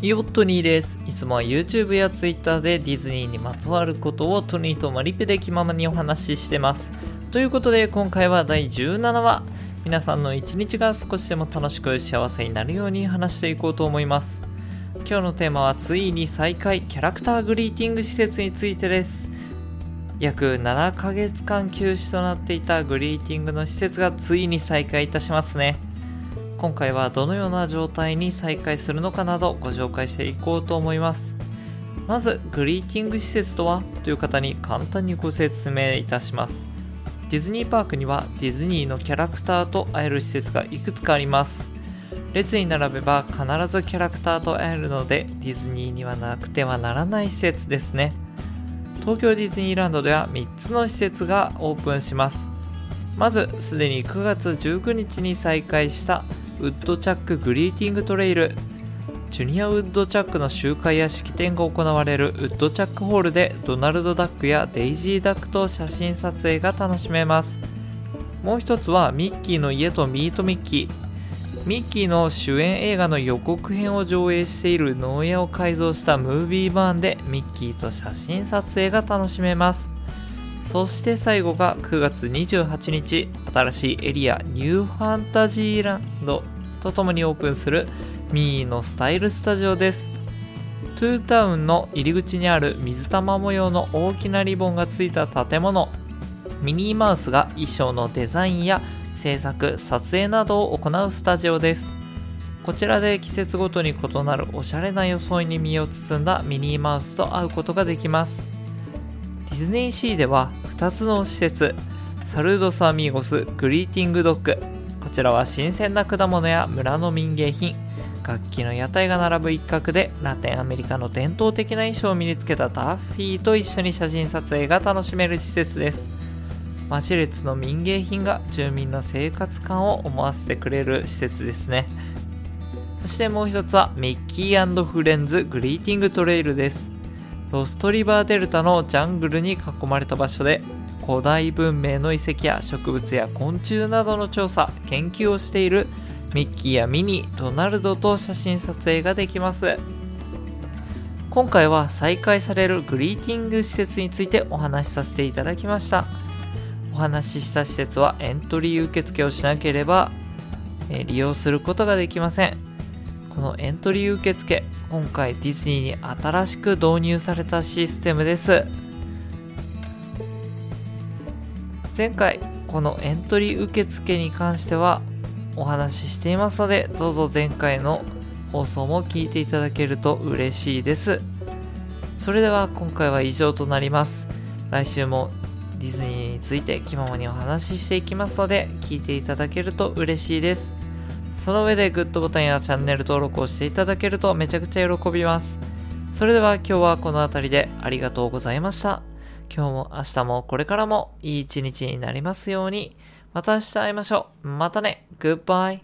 ヨットニーです。いつもは YouTube や Twitter でディズニーにまつわることをトニーとマリペで気ままにお話ししてます。ということで今回は第17話。皆さんの一日が少しでも楽しく幸せになるように話していこうと思います。今日のテーマはついに再開キャラクターグリーティング施設についてです。約7ヶ月間休止となっていたグリーティングの施設がついに再開いたしますね。今回はどのような状態に再開するのかなどご紹介していこうと思います。まず、グリーティング施設とはという方に簡単にご説明いたします。ディズニーパークにはディズニーのキャラクターと会える施設がいくつかあります。列に並べば必ずキャラクターと会えるのでディズニーにはなくてはならない施設ですね。東京ディズニーランドでは3つの施設がオープンします。まず、すでに9月19日に再開したウッドチャックグリーティングトレイル。ジュニアウッドチャックの集会や式典が行われるウッドチャックホールでドナルド・ダックやデイジー・ダックと写真撮影が楽しめます。もう一つはミッキーの家とミートミッキー。ミッキーの主演映画の予告編を上映している農園を改造したムービーバーンでミッキーと写真撮影が楽しめます。そして最後が9月28日、新しいエリアニューファンタジーランドとともにオープンするミーのスタイルスタジオです。トゥータウンの入り口にある水玉模様の大きなリボンがついた建物、ミニーマウスが衣装のデザインや制作、撮影などを行うスタジオです。こちらで季節ごとに異なるおしゃれな装いに身を包んだミニーマウスと会うことができます。ディズニーシーでは2つの施設、サルドスアミーゴスグリーティングドッグ。こちらは新鮮な果物や村の民芸品、楽器の屋台が並ぶ一角でラテンアメリカの伝統的な衣装を身につけたダッフィーと一緒に写真撮影が楽しめる施設です。町列の民芸品が住民の生活感を思わせてくれる施設ですね。そしてもう一つはミッキーフレンズグリーティングトレイルです。ロストリバーデルタのジャングルに囲まれた場所で古代文明の遺跡や植物や昆虫などの調査、研究をしているミッキーやミニ、ドナルドと写真撮影ができます。今回は再開されるグリーティング施設についてお話しさせていただきました。お話しした施設はエントリー受付をしなければ、利用することができません。このエントリー受付、今回ディズニーに新しく導入されたシステムです。前回、このエントリー受付に関してはお話ししていますので、どうぞ前回の放送も聞いていただけると嬉しいです。それでは今回は以上となります。来週もディズニーについて気ままにお話ししていきますので、聞いていただけると嬉しいです。その上でグッドボタンやチャンネル登録をしていただけるとめちゃくちゃ喜びます。それでは今日はこの辺りでありがとうございました。今日も明日もこれからもいい一日になりますように。また明日会いましょう。またね。グッバイ。